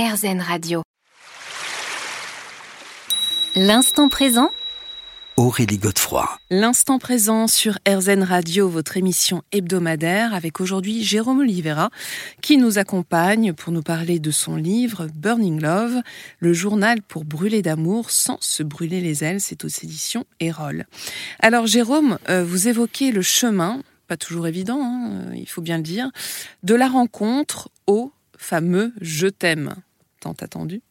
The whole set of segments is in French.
RZN Radio. L'instant présent Aurélie Godefroy. L'instant présent sur RZN Radio, votre émission hebdomadaire, avec aujourd'hui Jérôme Oliveira, qui nous accompagne pour nous parler de son livre Burning Love, le journal pour brûler d'amour sans se brûler les ailes. C'est aux éditions Erol. Alors Jérôme, euh, vous évoquez le chemin, pas toujours évident, hein, il faut bien le dire, de la rencontre au fameux je t'aime, tant attendu.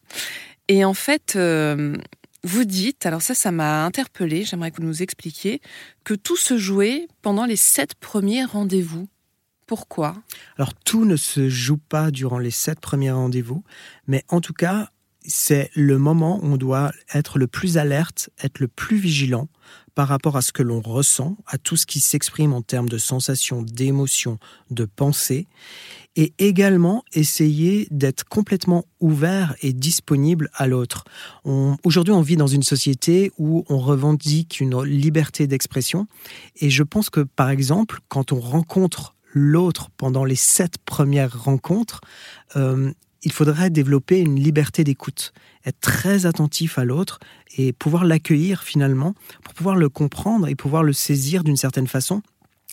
Et en fait, euh, vous dites, alors ça, ça m'a interpellé, j'aimerais que vous nous expliquiez, que tout se jouait pendant les sept premiers rendez-vous. Pourquoi? Alors tout ne se joue pas durant les sept premiers rendez-vous, mais en tout cas, c'est le moment où on doit être le plus alerte, être le plus vigilant par rapport à ce que l'on ressent, à tout ce qui s'exprime en termes de sensations, d'émotions, de pensées, et également essayer d'être complètement ouvert et disponible à l'autre. Aujourd'hui, on vit dans une société où on revendique une liberté d'expression, et je pense que, par exemple, quand on rencontre l'autre pendant les sept premières rencontres, euh, il faudrait développer une liberté d'écoute, être très attentif à l'autre et pouvoir l'accueillir finalement, pour pouvoir le comprendre et pouvoir le saisir d'une certaine façon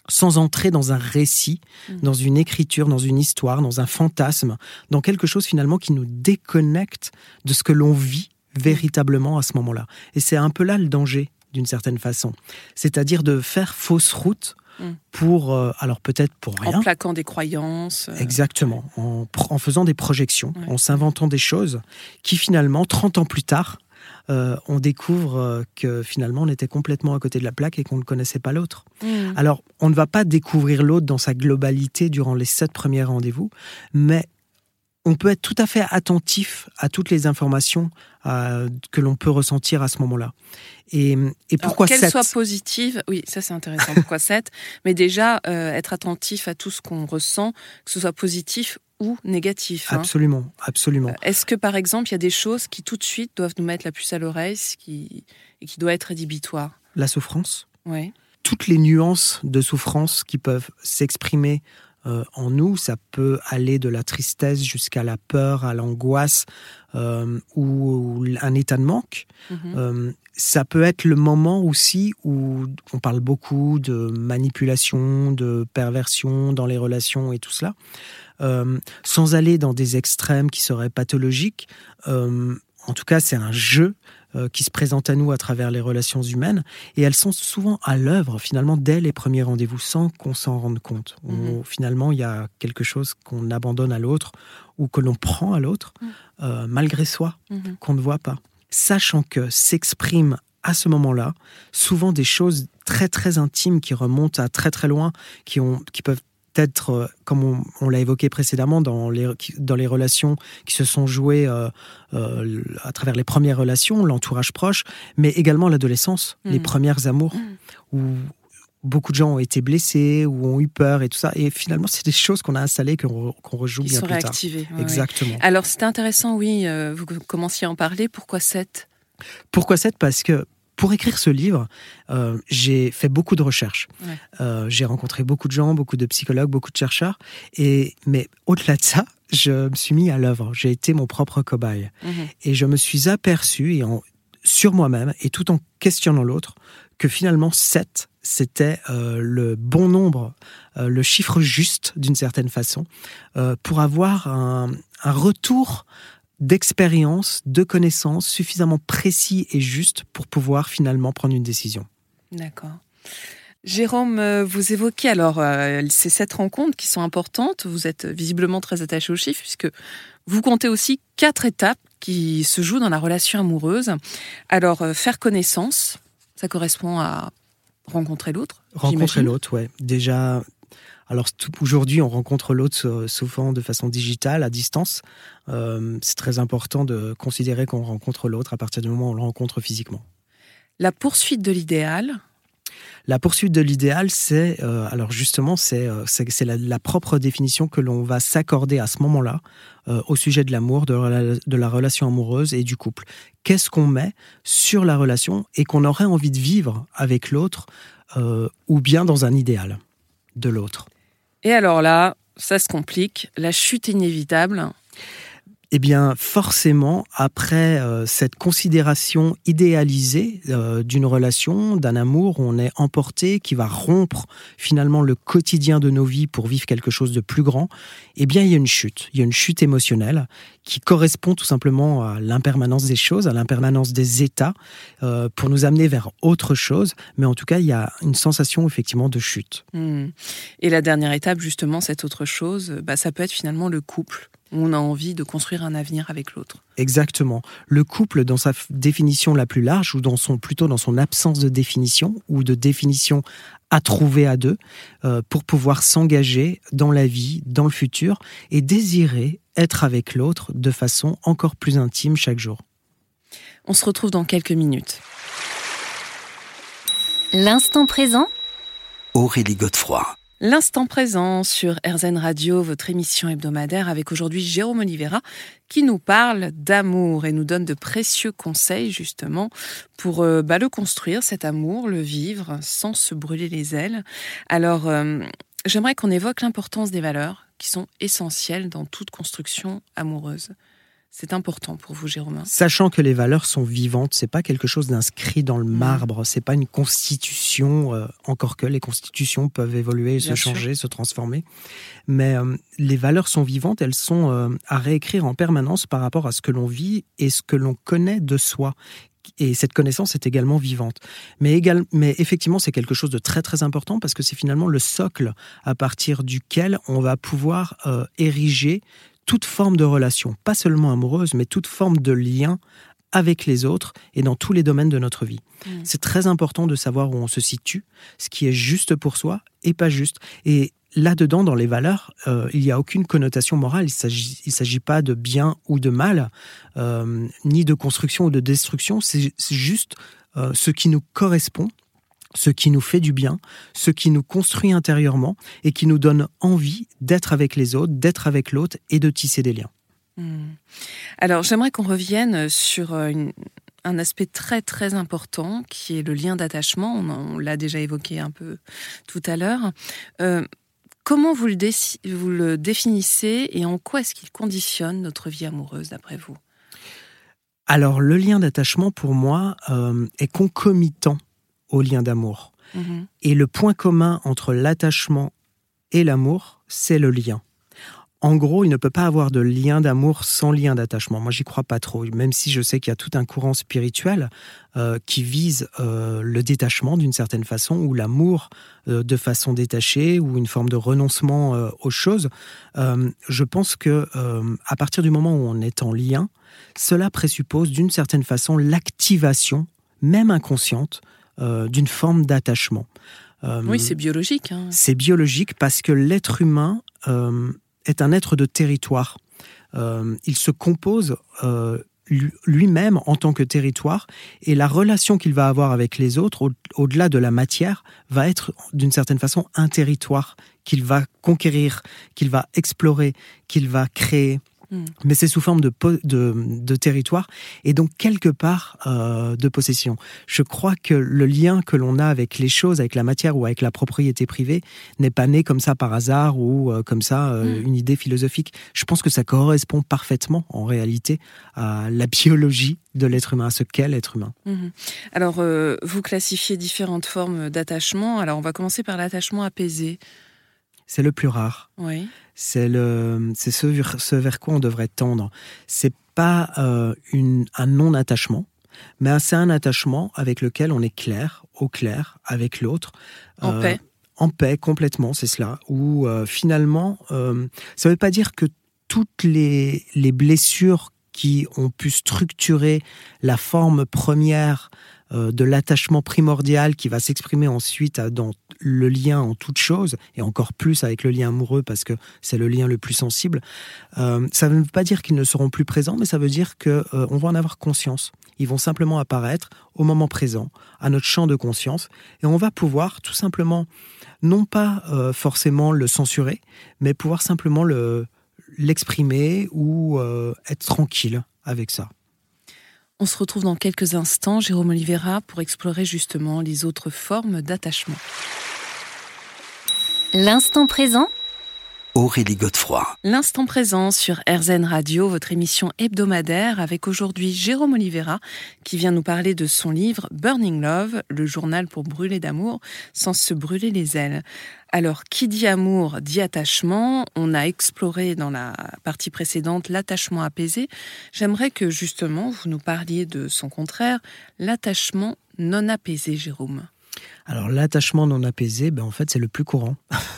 sans entrer dans un récit, mmh. dans une écriture, dans une histoire, dans un fantasme, dans quelque chose finalement qui nous déconnecte de ce que l'on vit véritablement à ce moment-là. Et c'est un peu là le danger, d'une certaine façon. C'est-à-dire de faire fausse route Mm. pour, euh, alors peut-être pour rien. En plaquant des croyances. Euh. Exactement, en, en, faisant des projections, en s'inventant des choses qui finalement, 30 ans plus tard, euh, on découvre que finalement on était complètement à côté de la plaque et qu'on ne connaissait pas l'autre. Mm. Alors, on ne va pas découvrir l'autre dans sa globalité durant les sept premiers rendez-vous, mais on peut être tout à fait attentif à toutes les informations euh, que l'on peut ressentir à ce moment-là. Et, et pourquoi Qu'elles soient positives, oui, ça c'est intéressant. Pourquoi 7 Mais déjà, euh, être attentif à tout ce qu'on ressent, que ce soit positif ou négatif. Hein. Absolument, absolument. Euh, est-ce que par exemple, il y a des choses qui tout de suite doivent nous mettre la puce à l'oreille qui, et qui doivent être rédhibitoires La souffrance. Oui. Toutes les nuances de souffrance qui peuvent s'exprimer euh, en nous. Ça peut aller de la tristesse jusqu'à la peur, à l'angoisse euh, ou un état de manque. Mhm. Euh, ça peut être le moment aussi où on parle beaucoup de manipulation, de perversion dans les relations et tout cela. sans aller dans des extrêmes qui seraient pathologiques, en tout cas, c'est un jeu euh, qui se présente à nous à travers les relations humaines, et elles sont souvent à l'œuvre finalement dès les premiers rendez-vous, sans qu'on s'en rende compte. Mhm. finalement, il y a quelque chose qu'on abandonne à l'autre ou que l'on prend à l'autre, mhm. euh, malgré soi, mhm. qu'on ne voit pas. Sachant que s'expriment à ce moment-là souvent des choses très très intimes qui remontent à très très loin, qui, ont, qui peuvent être, euh, comme on, l'a évoqué précédemment, dans les, dans les relations qui se sont jouées euh, euh, à travers les premières relations, l'entourage proche, mais également l'adolescence, les mm. premières amours, mm. où beaucoup de gens ont été blessés ou ont eu peur et tout ça. Et finalement, c'est des choses qu'on a installées, qu'on rejoue bien plus tard. Exactement. Alors, c'était intéressant, oui, vous commenciez à en parler. Pourquoi 7 Pourquoi 7 Parce que pour écrire ce livre, euh, j'ai fait beaucoup de recherches. Euh, j'ai rencontré beaucoup de gens, beaucoup de psychologues, beaucoup de chercheurs. Et, mais au-delà de ça, je me suis mis à l'œuvre. J'ai été mon propre cobaye. Mhm. Et je me suis aperçu, et sur moi-même, et tout en questionnant l'autre, que finalement 7, c'était euh, le bon nombre, le chiffre juste d'une certaine façon, pour avoir un, un retour d'expérience, de connaissances suffisamment précis et juste pour pouvoir finalement prendre une décision. D'accord. Jérôme, euh, vous évoquez alors euh, ces sept rencontres qui sont importantes. Vous êtes visiblement très attaché aux chiffres puisque vous comptez aussi quatre étapes qui se jouent dans la relation amoureuse. Alors, euh, faire connaissance, ça correspond à rencontrer l'autre. Rencontrer l'autre, ouais. Déjà, alors aujourd'hui, on rencontre l'autre souvent de façon digitale, à distance. Euh, c'est très important de considérer qu'on rencontre l'autre à partir du moment où on le rencontre physiquement. La poursuite de l'idéal? La poursuite de l'idéal, c'est euh, alors justement c'est euh, la, propre définition que l'on va s'accorder à ce moment-là au sujet de l'amour, de, de, la relation amoureuse et du couple. Qu'est-ce qu'on met sur la relation et qu'on aurait envie de vivre avec l'autre ou bien dans un idéal? De l'autre. Et alors là, ça se complique, la chute inévitable. Eh bien, forcément, après euh, cette considération idéalisée euh, d'une relation, d'un amour, on est emporté, qui va rompre finalement le quotidien de nos vies pour vivre quelque chose de plus grand, eh bien, il y a une chute. Il y a une chute émotionnelle qui correspond tout simplement à l'impermanence des choses, à l'impermanence des états, euh, pour nous amener vers autre chose. Mais en tout cas, il y a une sensation effectivement de chute. Hmm. Et la dernière étape, justement, cette autre chose, bah, ça peut être finalement le couple on a envie de construire un avenir avec l'autre. Exactement. Le couple, dans sa définition la plus large, ou dans son, plutôt dans son absence de définition, ou de définition à trouver à deux, euh, pour pouvoir s'engager dans la vie, dans le futur, et désirer être avec l'autre de façon encore plus intime chaque jour. On se retrouve dans quelques minutes. L'instant présent Aurélie Godefroy. L'instant présent sur RZN Radio, votre émission hebdomadaire avec aujourd'hui Jérôme Oliveira qui nous parle d'amour et nous donne de précieux conseils justement pour euh, bah, le construire, cet amour, le vivre sans se brûler les ailes. Alors euh, j'aimerais qu'on évoque l'importance des valeurs qui sont essentielles dans toute construction amoureuse. C'est important pour vous, Jérôme. Sachant que les valeurs sont vivantes, c'est pas quelque chose d'inscrit dans le mm. marbre, c'est pas une constitution, euh, encore que les constitutions peuvent évoluer, se changer, se transformer. Mais euh, les valeurs sont vivantes, elles sont euh, à réécrire en permanence par rapport à ce que l'on vit et ce que l'on connaît de soi et cette connaissance est également vivante. Mais, mais effectivement, c'est quelque chose de très très important parce que c'est finalement le socle à partir duquel on va pouvoir ériger toute forme de relation, pas seulement amoureuse, mais toute forme de lien avec les autres et dans tous les domaines de notre vie. Mm. C'est très important de savoir où on se situe, ce qui est juste pour soi et pas juste. Et là-dedans, dans les valeurs, euh, il n'y a aucune connotation morale. Il ne s'agit pas de bien ou de mal, euh, ni de construction ou de destruction. C'est juste euh, ce qui nous correspond ce qui nous fait du bien, ce qui nous construit intérieurement et qui nous donne envie d'être avec les autres, d'être avec l'autre et de tisser des liens. Hmm. Alors j'aimerais qu'on revienne sur euh, un aspect très très important qui est le lien d'attachement. On, l'a déjà évoqué un peu tout à l'heure. Euh, comment vous le, vous le définissez et en quoi est-ce qu'il conditionne notre vie amoureuse d'après vous? Alors le lien d'attachement pour moi euh, est concomitant au lien d'amour. Mhm. Et le point commun entre l'attachement et l'amour, c'est le lien. En gros, il ne peut pas avoir de lien d'amour sans lien d'attachement. Moi, j'y crois pas trop, même si je sais qu'il y a tout un courant spirituel euh, qui vise euh, le détachement d'une certaine façon, ou l'amour euh, de façon détachée, ou une forme de renoncement aux choses. je pense que à partir du moment où on est en lien, cela présuppose d'une certaine façon l'activation, même inconsciente, euh, d'une forme d'attachement. Euh, oui, c'est biologique. Hein. C'est biologique parce que l'être humain euh, est un être de territoire. il se compose lui-même en tant que territoire et la relation qu'il va avoir avec les autres, au-delà de la matière, va être d'une certaine façon un territoire qu'il va conquérir, qu'il va explorer, qu'il va créer. Mm. Mais c'est sous forme de, de, territoire et donc quelque part euh, de possession. Je crois que le lien que l'on a avec les choses, avec la matière ou avec la propriété privée n'est pas né comme ça par hasard ou euh, comme ça euh, mm. une idée philosophique. Je pense que ça correspond parfaitement en réalité à la biologie de l'être humain, à ce qu'est l'être humain. Mm-hmm. Alors, vous classifiez différentes formes d'attachement. Alors, on va commencer par l'attachement apaisé c'est le plus rare. Oui. C'est le, c'est ce, ce, vers quoi on devrait tendre. C'est pas euh, une, un non-attachement, mais c'est un attachement avec lequel on est clair, au clair, avec l'autre. En euh, paix. En paix, complètement, c'est cela. Où euh, finalement, ça ne veut pas dire que toutes les, les blessures qui ont pu structurer la forme première de l'attachement primordial qui va s'exprimer ensuite dans le lien en toute chose, et encore plus avec le lien amoureux parce que c'est le lien le plus sensible, euh, ça ne veut pas dire qu'ils ne seront plus présents, mais ça veut dire qu'on euh, va en avoir conscience. Ils vont simplement apparaître au moment présent, à notre champ de conscience, et on va pouvoir tout simplement, non pas euh, forcément le censurer, mais pouvoir simplement le l'exprimer ou être tranquille avec ça. On se retrouve dans quelques instants, Jérôme Oliveira, pour explorer justement les autres formes d'attachement. L'instant présent Aurélie Godefroy. L'instant présent sur RZN Radio, votre émission hebdomadaire, avec aujourd'hui Jérôme Oliveira, qui vient nous parler de son livre Burning Love, le journal pour brûler d'amour sans se brûler les ailes. Alors, qui dit amour dit attachement. On a exploré dans la partie précédente l'attachement apaisé. J'aimerais que justement vous nous parliez de son contraire, l'attachement non apaisé, Jérôme. Alors l'attachement non apaisé, ben, en fait c'est le plus courant.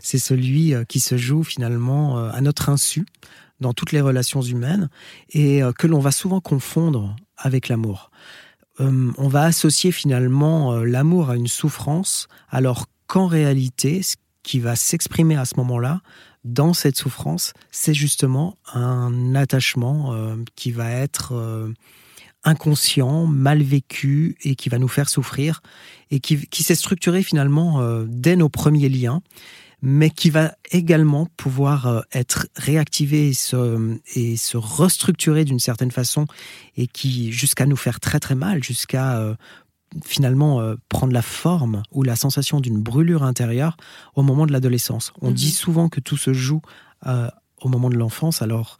c'est celui euh, qui se joue finalement euh, à notre insu dans toutes les relations humaines et euh, que l'on va souvent confondre avec l'amour. on va associer finalement l'amour à une souffrance alors qu'en réalité ce qui va s'exprimer à ce moment-là dans cette souffrance, c'est justement un attachement qui va être inconscient, mal vécu et qui va nous faire souffrir et qui, s'est structuré finalement euh, dès nos premiers liens, mais qui va également pouvoir euh, être réactivé et se, et se restructurer d'une certaine façon et qui jusqu'à nous faire très très mal, jusqu'à euh, finalement prendre la forme ou la sensation d'une brûlure intérieure au moment de l'adolescence. On dit mhm. souvent que tout se joue au moment de l'enfance, alors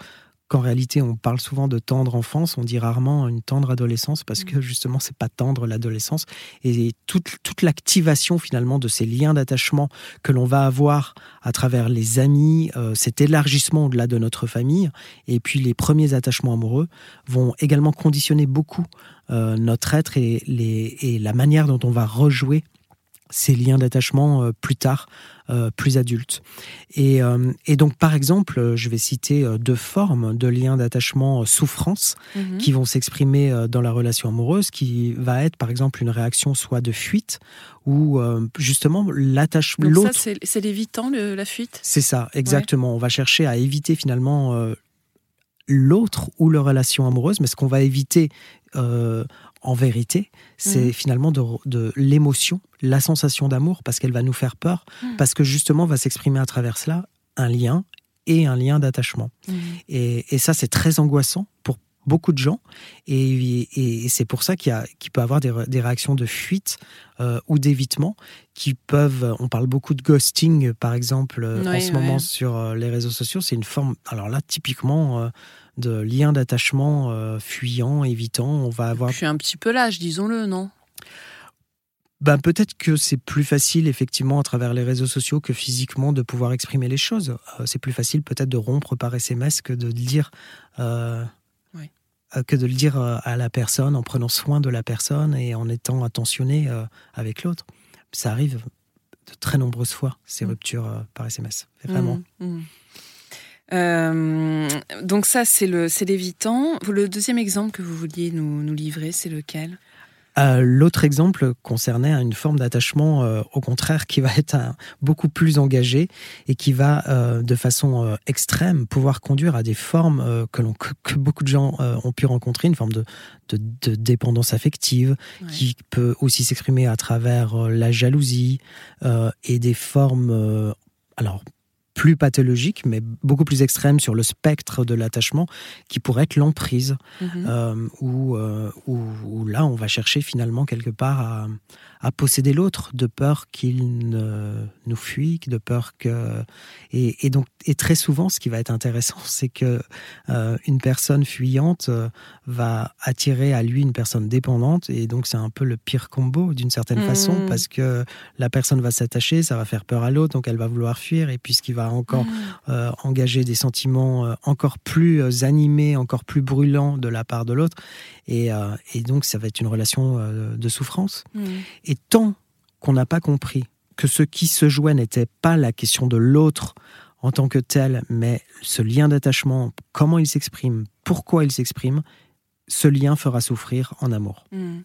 qu'en réalité on parle souvent de tendre enfance, on dit rarement une tendre adolescence parce que mm. justement c'est pas tendre l'adolescence et toute, toute l'activation finalement de ces liens d'attachement que l'on va avoir à travers les amis, euh, cet élargissement au-delà de notre famille et puis les premiers attachements amoureux vont également conditionner beaucoup euh, notre être et, les, et la manière dont on va rejouer ces liens d'attachement euh, plus tard, euh, plus adultes. Et, euh, et, donc, par exemple, je vais citer deux formes de liens d'attachement souffrance mhm. qui vont s'exprimer dans la relation amoureuse, qui va être, par exemple, une réaction soit de fuite ou justement l'attachement. Donc ça, c'est l'évitant, la fuite? C'est ça, exactement. On va chercher à éviter finalement l'autre ou la relation amoureuse, mais ce qu'on va éviter en vérité, c'est mhm. finalement de, l'émotion, la sensation d'amour, parce qu'elle va nous faire peur, mhm. parce que justement va s'exprimer à travers cela un lien et un lien d'attachement. Mhm. Et, ça, c'est très angoissant pour beaucoup de gens, et, c'est pour ça qu'il peut y avoir des, réactions de fuite euh, ou d'évitement qui peuvent. On parle beaucoup de ghosting, par exemple, euh, en ce moment sur euh, les réseaux sociaux. C'est une forme. Alors là, typiquement de liens d'attachement euh, fuyants, évitants. On va avoir. Puis un petit peu l'âge, disons-le, non? Ben, peut-être que c'est plus facile effectivement à travers les réseaux sociaux que physiquement de pouvoir exprimer les choses. Euh, c'est plus facile peut-être de rompre par SMS que de le dire, euh, que de le dire à la personne en prenant soin de la personne et en étant attentionné avec l'autre. Ça arrive de très nombreuses fois ces mm. ruptures par SMS, vraiment. Mm, mm. Euh, donc ça, c'est le, c'est l'évitant. Le deuxième exemple que vous vouliez nous, nous livrer, c'est lequel? Euh, L'autre exemple concernait une forme d'attachement, euh, au contraire, qui va être beaucoup plus engagé et qui va, de façon extrême, pouvoir conduire à des formes que, l'on, que, beaucoup de gens ont pu rencontrer, une forme de, de, de dépendance affective, qui peut aussi s'exprimer à travers la jalousie et des formes, alors plus pathologique, mais beaucoup plus extrême sur le spectre de l'attachement, qui pourrait être l'emprise, mhm. euh, euh, où, là, on va chercher finalement quelque part à, à posséder l'autre, de peur qu'il ne nous fuit, de peur que... Et, donc, et très souvent, ce qui va être intéressant, c'est que euh, une personne fuyante euh, va attirer à lui une personne dépendante, et donc c'est un peu le pire combo d'une certaine façon, mmh. parce que la personne va s'attacher, ça va faire peur à l'autre, donc elle va vouloir fuir, et puis ce qui va encore mmh. euh, engager des sentiments encore plus animés, encore plus brûlants de la part de l'autre, et, et, donc ça va être une relation de souffrance. Mmh. Et tant qu'on n'a pas compris que ce qui se jouait n'était pas la question de l'autre en tant que tel, mais ce lien d'attachement, comment il s'exprime, pourquoi il s'exprime, ce lien fera souffrir en amour. Hmm.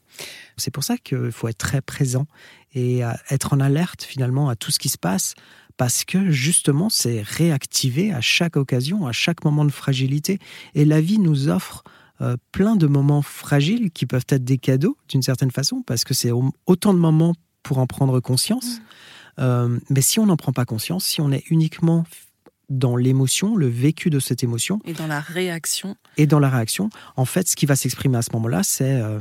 C'est pour ça qu'il faut être très présent et être en alerte finalement à tout ce qui se passe, parce que justement c'est réactivé à chaque occasion, à chaque moment de fragilité. Et la vie nous offre euh, plein de moments fragiles qui peuvent être des cadeaux d'une certaine façon, parce que c'est autant de moments pour en prendre conscience. Mm. Euh, mais si on n'en prend pas conscience, si on est uniquement dans l'émotion, le vécu de cette émotion. Et dans la réaction. Et dans la réaction, en fait, ce qui va s'exprimer à ce moment-là, c'est euh,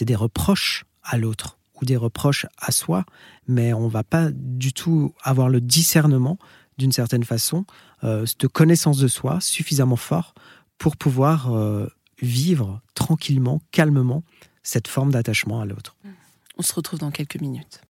des reproches à l'autre ou des reproches à soi, mais on va pas du tout avoir le discernement d'une certaine façon, cette connaissance de soi suffisamment fort pour pouvoir vivre tranquillement, calmement cette forme d'attachement à l'autre. On se retrouve dans quelques minutes.